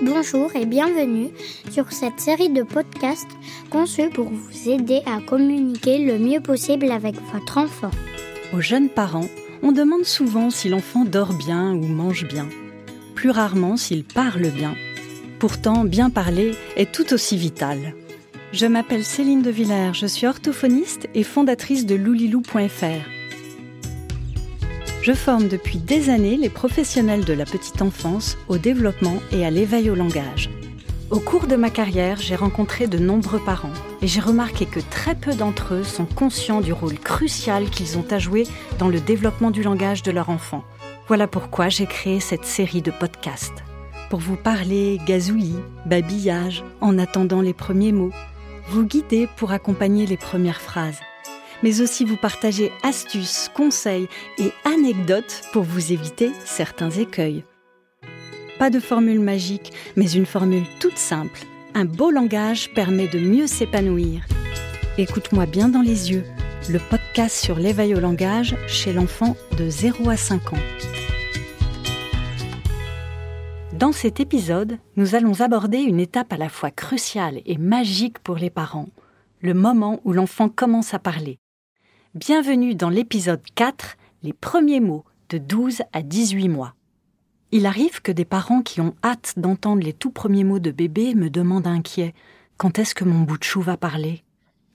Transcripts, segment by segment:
Bonjour et bienvenue sur cette série de podcasts conçus pour vous aider à communiquer le mieux possible avec votre enfant. Aux jeunes parents, on demande souvent si l'enfant dort bien ou mange bien. Plus rarement s'il parle bien. Pourtant, bien parler est tout aussi vital. Je m'appelle Céline de Villers, je suis orthophoniste et fondatrice de loulilou.fr. Je forme depuis des années les professionnels de la petite enfance au développement et à l'éveil au langage. Au cours de ma carrière, j'ai rencontré de nombreux parents et j'ai remarqué que très peu d'entre eux sont conscients du rôle crucial qu'ils ont à jouer dans le développement du langage de leur enfant. Voilà pourquoi j'ai créé cette série de podcasts. Pour vous parler gazouillis, babillage, en attendant les premiers mots, vous guider pour accompagner les premières phrases mais aussi vous partager astuces, conseils et anecdotes pour vous éviter certains écueils. Pas de formule magique, mais une formule toute simple. Un beau langage permet de mieux s'épanouir. Écoute-moi bien dans les yeux, le podcast sur l'éveil au langage chez l'enfant de 0 à 5 ans. Dans cet épisode, nous allons aborder une étape à la fois cruciale et magique pour les parents, le moment où l'enfant commence à parler. Bienvenue dans l'épisode 4, les premiers mots de 12 à 18 mois. Il arrive que des parents qui ont hâte d'entendre les tout premiers mots de bébé me demandent inquiets quand est-ce que mon bout de chou va parler?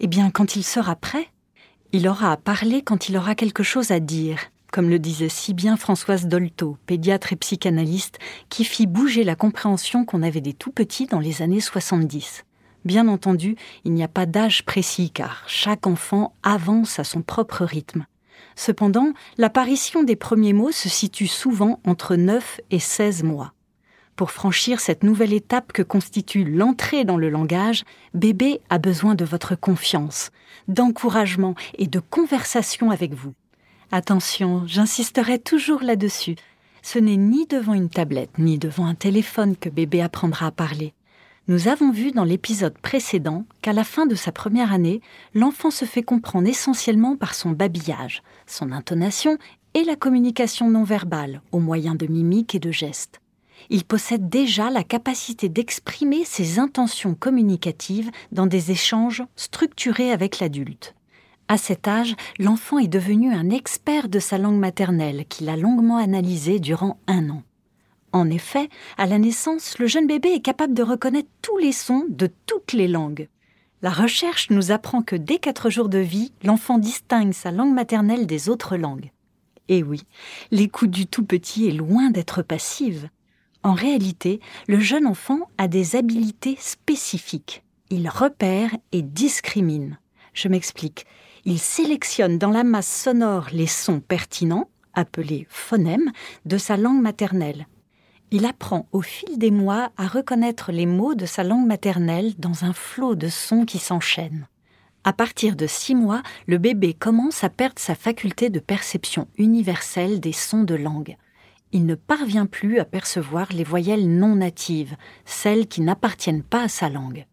Eh bien, quand il sera prêt. Il aura à parler quand il aura quelque chose à dire, comme le disait si bien Françoise Dolto, pédiatre et psychanalyste, qui fit bouger la compréhension qu'on avait des tout petits dans les années 70. Bien entendu, il n'y a pas d'âge précis car chaque enfant avance à son propre rythme. Cependant, l'apparition des premiers mots se situe souvent entre 9 et 16 mois. Pour franchir cette nouvelle étape que constitue l'entrée dans le langage, bébé a besoin de votre confiance, d'encouragement et de conversation avec vous. Attention, j'insisterai toujours là-dessus. Ce n'est ni devant une tablette ni devant un téléphone que bébé apprendra à parler. Nous avons vu dans l'épisode précédent qu'à la fin de sa première année, l'enfant se fait comprendre essentiellement par son babillage, son intonation et la communication non verbale au moyen de mimiques et de gestes. Il possède déjà la capacité d'exprimer ses intentions communicatives dans des échanges structurés avec l'adulte. À cet âge, l'enfant est devenu un expert de sa langue maternelle qu'il a longuement analysée durant un an. En effet, à la naissance, le jeune bébé est capable de reconnaître tous les sons de toutes les langues. La recherche nous apprend que dès quatre jours de vie, l'enfant distingue sa langue maternelle des autres langues. Et oui, l'écoute du tout petit est loin d'être passive. En réalité, le jeune enfant a des habiletés spécifiques. Il repère et discrimine. Je m'explique. Il sélectionne dans la masse sonore les sons pertinents, appelés phonèmes, de sa langue maternelle, il apprend au fil des mois à reconnaître les mots de sa langue maternelle dans un flot de sons qui s'enchaînent. À partir de six mois, le bébé commence à perdre sa faculté de perception universelle des sons de langue. Il ne parvient plus à percevoir les voyelles non natives, celles qui n'appartiennent pas à sa langue.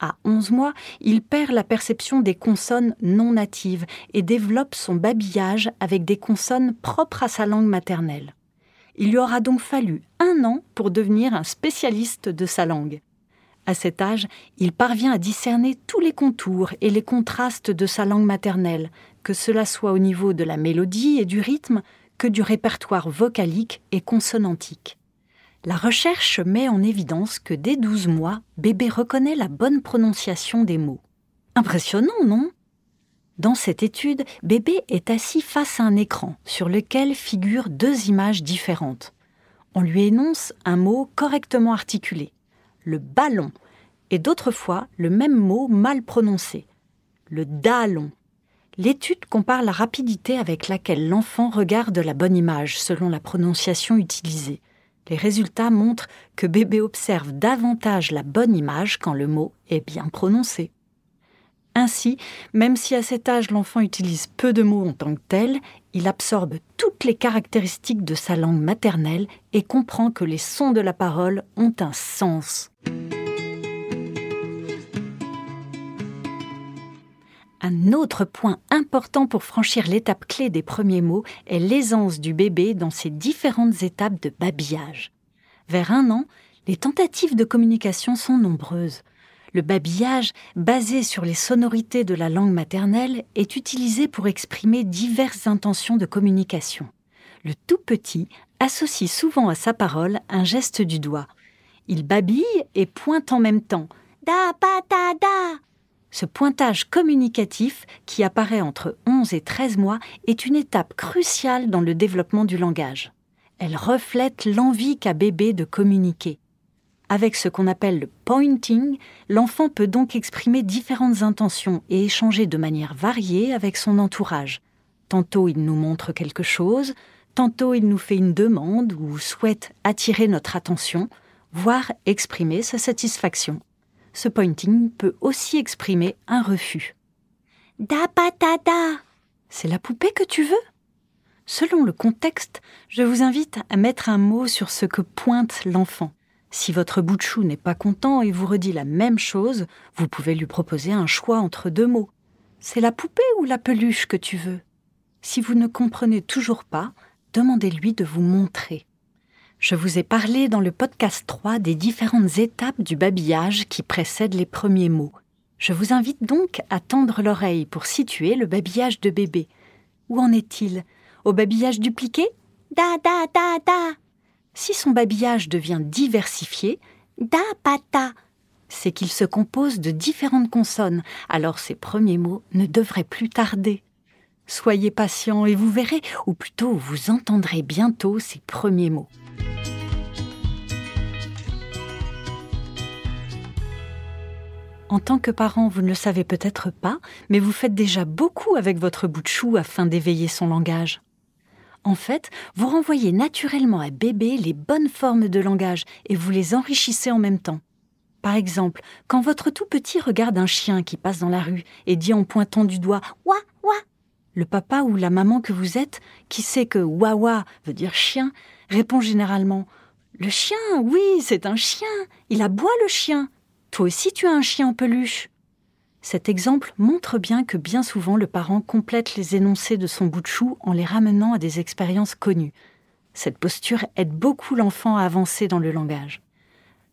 À onze mois, il perd la perception des consonnes non natives et développe son babillage avec des consonnes propres à sa langue maternelle. Il lui aura donc fallu un an pour devenir un spécialiste de sa langue. À cet âge, il parvient à discerner tous les contours et les contrastes de sa langue maternelle, que cela soit au niveau de la mélodie et du rythme, que du répertoire vocalique et consonantique. La recherche met en évidence que dès 12 mois, bébé reconnaît la bonne prononciation des mots. Impressionnant, non? Dans cette étude, bébé est assis face à un écran sur lequel figurent deux images différentes. On lui énonce un mot correctement articulé, le ballon, et d'autres fois le même mot mal prononcé, le dallon. L'étude compare la rapidité avec laquelle l'enfant regarde la bonne image selon la prononciation utilisée. Les résultats montrent que bébé observe davantage la bonne image quand le mot est bien prononcé. Ainsi, même si à cet âge l'enfant utilise peu de mots en tant que tel, il absorbe toutes les caractéristiques de sa langue maternelle et comprend que les sons de la parole ont un sens. Un autre point important pour franchir l'étape clé des premiers mots est l'aisance du bébé dans ses différentes étapes de babillage. Vers un an, Les tentatives de communication sont nombreuses. Le babillage, basé sur les sonorités de la langue maternelle, est utilisé pour exprimer diverses intentions de communication. Le tout petit associe souvent à sa parole un geste du doigt. Il babille et pointe en même temps. Da pa da da. Ce pointage communicatif, qui apparaît entre 11 et 13 mois, est une étape cruciale dans le développement du langage. Elle reflète l'envie qu'a bébé de communiquer. Avec ce qu'on appelle le pointing, l'enfant peut donc exprimer différentes intentions et échanger de manière variée avec son entourage. Tantôt il nous montre quelque chose, tantôt il nous fait une demande ou souhaite attirer notre attention, voire exprimer sa satisfaction. Ce pointing peut aussi exprimer un refus. Da patada C'est la poupée que tu veux? Selon le contexte, je vous invite à mettre un mot sur ce que pointe l'enfant. Si votre bout n'est pas content et vous redit la même chose, vous pouvez lui proposer un choix entre deux mots. C'est la poupée ou la peluche que tu veux Si vous ne comprenez toujours pas, demandez-lui de vous montrer. Je vous ai parlé dans le podcast 3 des différentes étapes du babillage qui précèdent les premiers mots. Je vous invite donc à tendre l'oreille pour situer le babillage de bébé. Où en est-il? Au babillage dupliqué Da da da da si son babillage devient diversifié, da pata, c'est qu'il se compose de différentes consonnes, alors ses premiers mots ne devraient plus tarder. Soyez patient et vous verrez, ou plutôt vous entendrez bientôt ses premiers mots. En tant que parent, vous ne le savez peut-être pas, mais vous faites déjà beaucoup avec votre bout de chou afin d'éveiller son langage. En fait, vous renvoyez naturellement à bébé les bonnes formes de langage et vous les enrichissez en même temps. Par exemple, quand votre tout petit regarde un chien qui passe dans la rue et dit en pointant du doigt Wa wa le papa ou la maman que vous êtes, qui sait que wa veut dire chien, répond généralement Le chien, oui, c'est un chien, il aboie le chien. Toi aussi tu as un chien en peluche. Cet exemple montre bien que bien souvent le parent complète les énoncés de son bout de chou en les ramenant à des expériences connues. Cette posture aide beaucoup l'enfant à avancer dans le langage.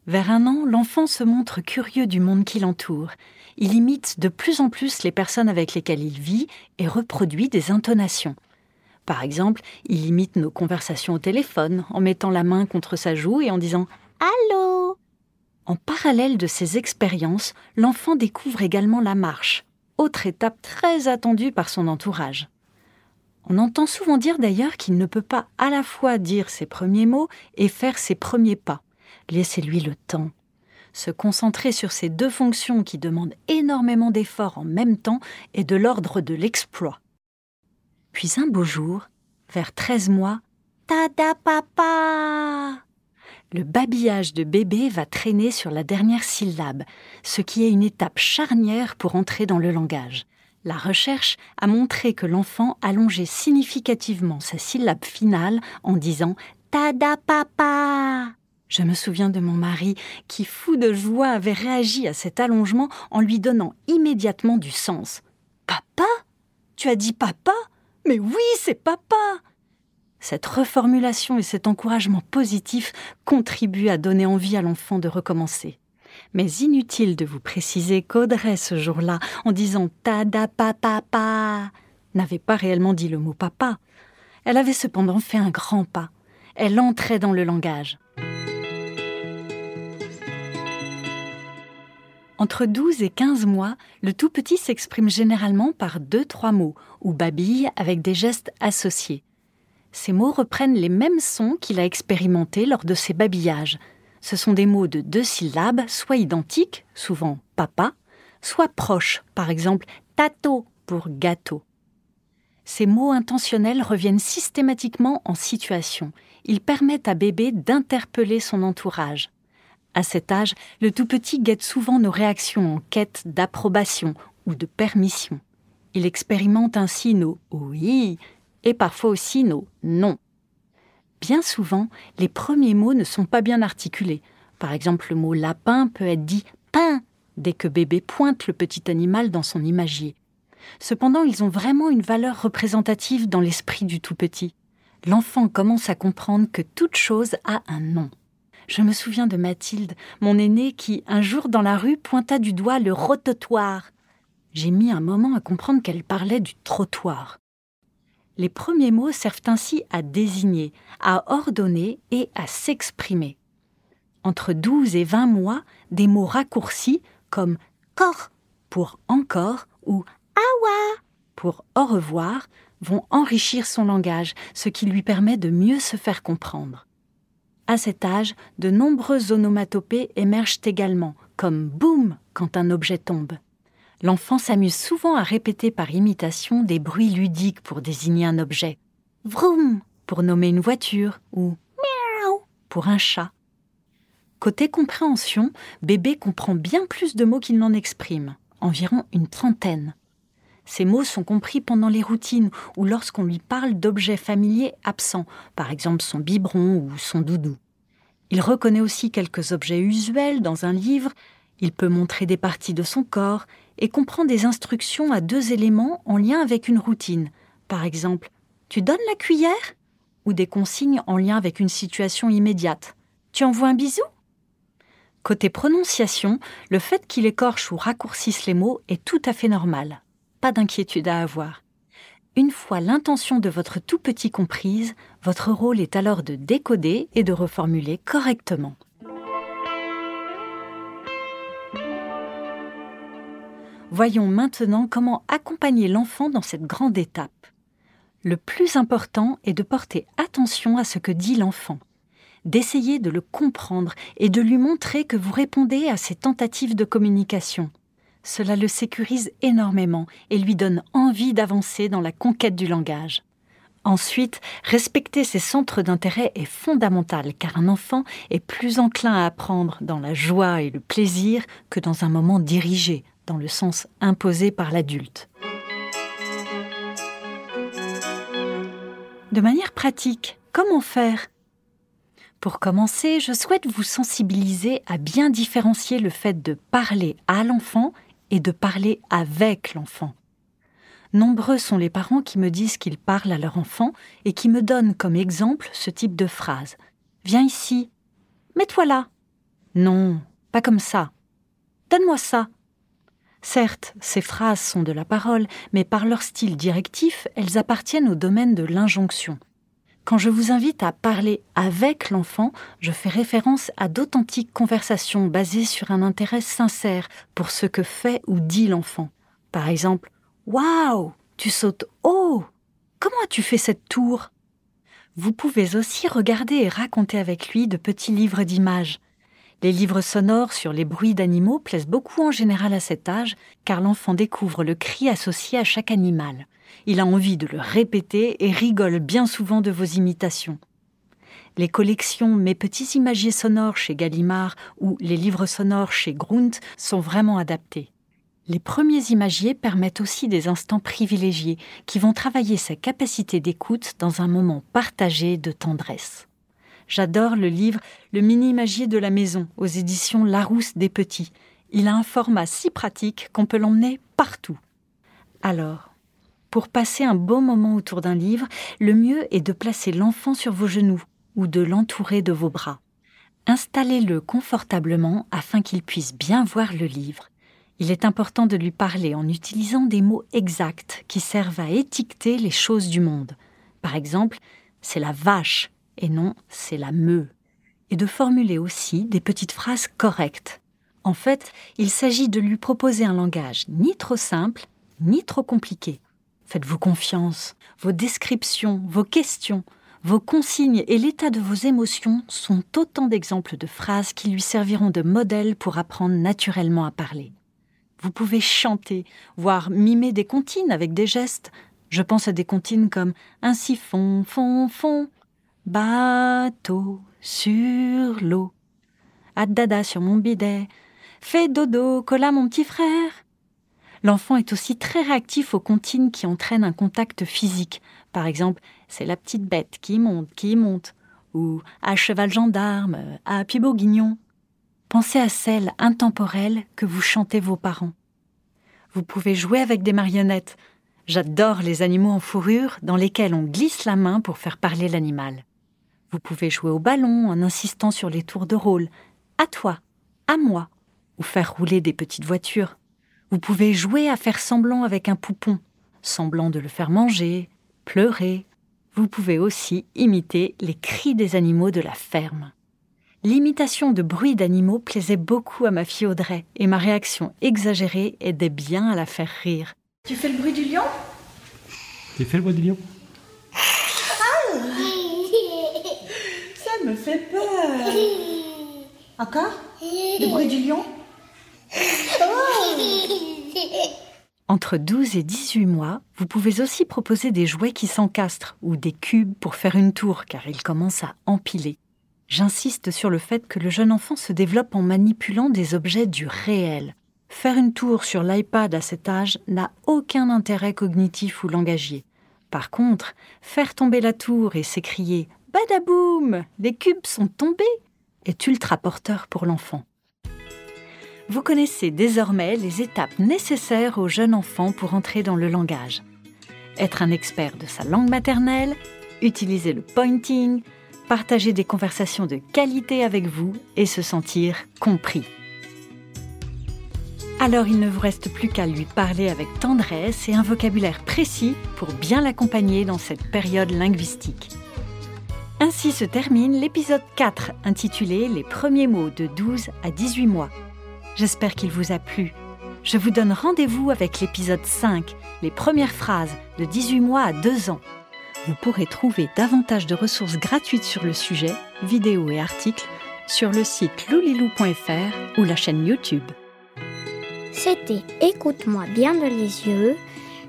Vers un an, l'enfant se montre curieux du monde qui l'entoure. Il imite de plus en plus les personnes avec lesquelles il vit et reproduit des intonations. Par exemple, il imite nos conversations au téléphone en mettant la main contre sa joue et en disant Allô en parallèle de ces expériences, l'enfant découvre également la marche, autre étape très attendue par son entourage. On entend souvent dire d'ailleurs qu'il ne peut pas à la fois dire ses premiers mots et faire ses premiers pas. Laissez-lui le temps. Se concentrer sur ces deux fonctions qui demandent énormément d'efforts en même temps est de l'ordre de l'exploit. Puis un beau jour, vers 13 mois, Tada papa le babillage de bébé va traîner sur la dernière syllabe, ce qui est une étape charnière pour entrer dans le langage. La recherche a montré que l'enfant allongeait significativement sa syllabe finale en disant Tada papa. Je me souviens de mon mari qui, fou de joie, avait réagi à cet allongement en lui donnant immédiatement du sens. Papa? Tu as dit papa? Mais oui, c'est papa cette reformulation et cet encouragement positif contribuent à donner envie à l'enfant de recommencer. Mais inutile de vous préciser qu'Audrey, ce jour-là, en disant Tada papa pa, n'avait pas réellement dit le mot papa. Elle avait cependant fait un grand pas. Elle entrait dans le langage. Entre 12 et 15 mois, le tout petit s'exprime généralement par deux, trois mots, ou babille avec des gestes associés ces mots reprennent les mêmes sons qu'il a expérimentés lors de ses babillages. Ce sont des mots de deux syllabes, soit identiques, souvent papa, soit proches, par exemple tato pour gâteau. Ces mots intentionnels reviennent systématiquement en situation. Ils permettent à bébé d'interpeller son entourage. À cet âge, le tout petit guette souvent nos réactions en quête d'approbation ou de permission. Il expérimente ainsi nos oui et parfois aussi nos non. Bien souvent, les premiers mots ne sont pas bien articulés. Par exemple, le mot lapin peut être dit pain dès que bébé pointe le petit animal dans son imagier. Cependant, ils ont vraiment une valeur représentative dans l'esprit du tout petit. L'enfant commence à comprendre que toute chose a un nom. Je me souviens de Mathilde, mon aînée, qui, un jour dans la rue, pointa du doigt le rototoire. J'ai mis un moment à comprendre qu'elle parlait du trottoir. Les premiers mots servent ainsi à désigner, à ordonner et à s'exprimer. Entre 12 et 20 mois, des mots raccourcis comme corps pour encore ou awa pour au revoir vont enrichir son langage, ce qui lui permet de mieux se faire comprendre. À cet âge, de nombreuses onomatopées émergent également, comme boum quand un objet tombe. L'enfant s'amuse souvent à répéter par imitation des bruits ludiques pour désigner un objet. Vroom pour nommer une voiture ou miaou pour un chat. Côté compréhension, bébé comprend bien plus de mots qu'il n'en exprime, environ une trentaine. Ces mots sont compris pendant les routines ou lorsqu'on lui parle d'objets familiers absents, par exemple son biberon ou son doudou. Il reconnaît aussi quelques objets usuels dans un livre, il peut montrer des parties de son corps et comprend des instructions à deux éléments en lien avec une routine. Par exemple, tu donnes la cuillère? ou des consignes en lien avec une situation immédiate. Tu envoies un bisou? Côté prononciation, le fait qu'il écorche ou raccourcisse les mots est tout à fait normal pas d'inquiétude à avoir. Une fois l'intention de votre tout petit comprise, votre rôle est alors de décoder et de reformuler correctement. Voyons maintenant comment accompagner l'enfant dans cette grande étape. Le plus important est de porter attention à ce que dit l'enfant, d'essayer de le comprendre et de lui montrer que vous répondez à ses tentatives de communication. Cela le sécurise énormément et lui donne envie d'avancer dans la conquête du langage. Ensuite, respecter ses centres d'intérêt est fondamental car un enfant est plus enclin à apprendre dans la joie et le plaisir que dans un moment dirigé, dans le sens imposé par l'adulte. De manière pratique, comment faire? Pour commencer, je souhaite vous sensibiliser à bien différencier le fait de parler à l'enfant et de parler avec l'enfant. Nombreux sont les parents qui me disent qu'ils parlent à leur enfant et qui me donnent comme exemple ce type de phrase. Viens ici. Mets-toi là. Non, pas comme ça. Donne-moi ça. Certes, ces phrases sont de la parole, mais par leur style directif, elles appartiennent au domaine de l'injonction. Quand je vous invite à parler avec l'enfant, je fais référence à d'authentiques conversations basées sur un intérêt sincère pour ce que fait ou dit l'enfant. Par exemple, Waouh, tu sautes haut Comment as-tu fait cette tour? Vous pouvez aussi regarder et raconter avec lui de petits livres d'images. Les livres sonores sur les bruits d'animaux plaisent beaucoup en général à cet âge, car l'enfant découvre le cri associé à chaque animal. Il a envie de le répéter et rigole bien souvent de vos imitations. Les collections Mes petits imagiers sonores chez Gallimard ou les livres sonores chez Grunt sont vraiment adaptés. Les premiers imagiers permettent aussi des instants privilégiés qui vont travailler sa capacité d'écoute dans un moment partagé de tendresse. J'adore le livre Le mini-imagier de la maison aux éditions Larousse des Petits. Il a un format si pratique qu'on peut l'emmener partout. Alors, pour passer un bon moment autour d'un livre, le mieux est de placer l'enfant sur vos genoux ou de l'entourer de vos bras. Installez-le confortablement afin qu'il puisse bien voir le livre. Il est important de lui parler en utilisant des mots exacts qui servent à étiqueter les choses du monde. Par exemple, c'est la vache et non c'est la meu. Et de formuler aussi des petites phrases correctes. En fait, il s'agit de lui proposer un langage ni trop simple, ni trop compliqué. Faites-vous confiance. Vos descriptions, vos questions, vos consignes et l'état de vos émotions sont autant d'exemples de phrases qui lui serviront de modèle pour apprendre naturellement à parler. Vous pouvez chanter, voire mimer des comptines avec des gestes. Je pense à des comptines comme un siphon, fond, fond, bateau sur l'eau, dada sur mon bidet, fais dodo, colla mon petit frère. L'enfant est aussi très réactif aux comptines qui entraînent un contact physique. Par exemple, c'est la petite bête qui monte, qui monte, ou à cheval gendarme, à pied bourguignon. Pensez à celle intemporelle que vous chantez vos parents. Vous pouvez jouer avec des marionnettes. J'adore les animaux en fourrure dans lesquels on glisse la main pour faire parler l'animal. Vous pouvez jouer au ballon en insistant sur les tours de rôle. À toi, à moi, ou faire rouler des petites voitures. Vous pouvez jouer à faire semblant avec un poupon, semblant de le faire manger, pleurer. Vous pouvez aussi imiter les cris des animaux de la ferme. L'imitation de bruits d'animaux plaisait beaucoup à ma fille Audrey et ma réaction exagérée aidait bien à la faire rire. Tu fais le bruit du lion? Tu fais le bruit du lion Ça me fait peur. Encore? Le bruit du lion? Entre 12 et 18 mois, vous pouvez aussi proposer des jouets qui s'encastrent ou des cubes pour faire une tour car ils commencent à empiler. J'insiste sur le fait que le jeune enfant se développe en manipulant des objets du réel. Faire une tour sur l'iPad à cet âge n'a aucun intérêt cognitif ou langagier. Par contre, faire tomber la tour et s'écrier Badaboum Les cubes sont tombés est ultra porteur pour l'enfant? Vous connaissez désormais les étapes nécessaires au jeune enfant pour entrer dans le langage. Être un expert de sa langue maternelle, utiliser le pointing, partager des conversations de qualité avec vous et se sentir compris. Alors il ne vous reste plus qu'à lui parler avec tendresse et un vocabulaire précis pour bien l'accompagner dans cette période linguistique. Ainsi se termine l'épisode 4 intitulé Les premiers mots de 12 à 18 mois. J'espère qu'il vous a plu. Je vous donne rendez-vous avec l'épisode 5, les premières phrases de 18 mois à 2 ans. Vous pourrez trouver davantage de ressources gratuites sur le sujet, vidéos et articles, sur le site loulilou.fr ou la chaîne YouTube. C'était Écoute-moi bien dans les yeux,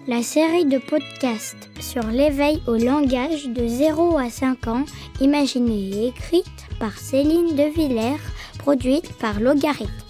la série de podcasts sur l'éveil au langage de 0 à 5 ans, imaginée et écrite par Céline De Villers, produite par Logarithme.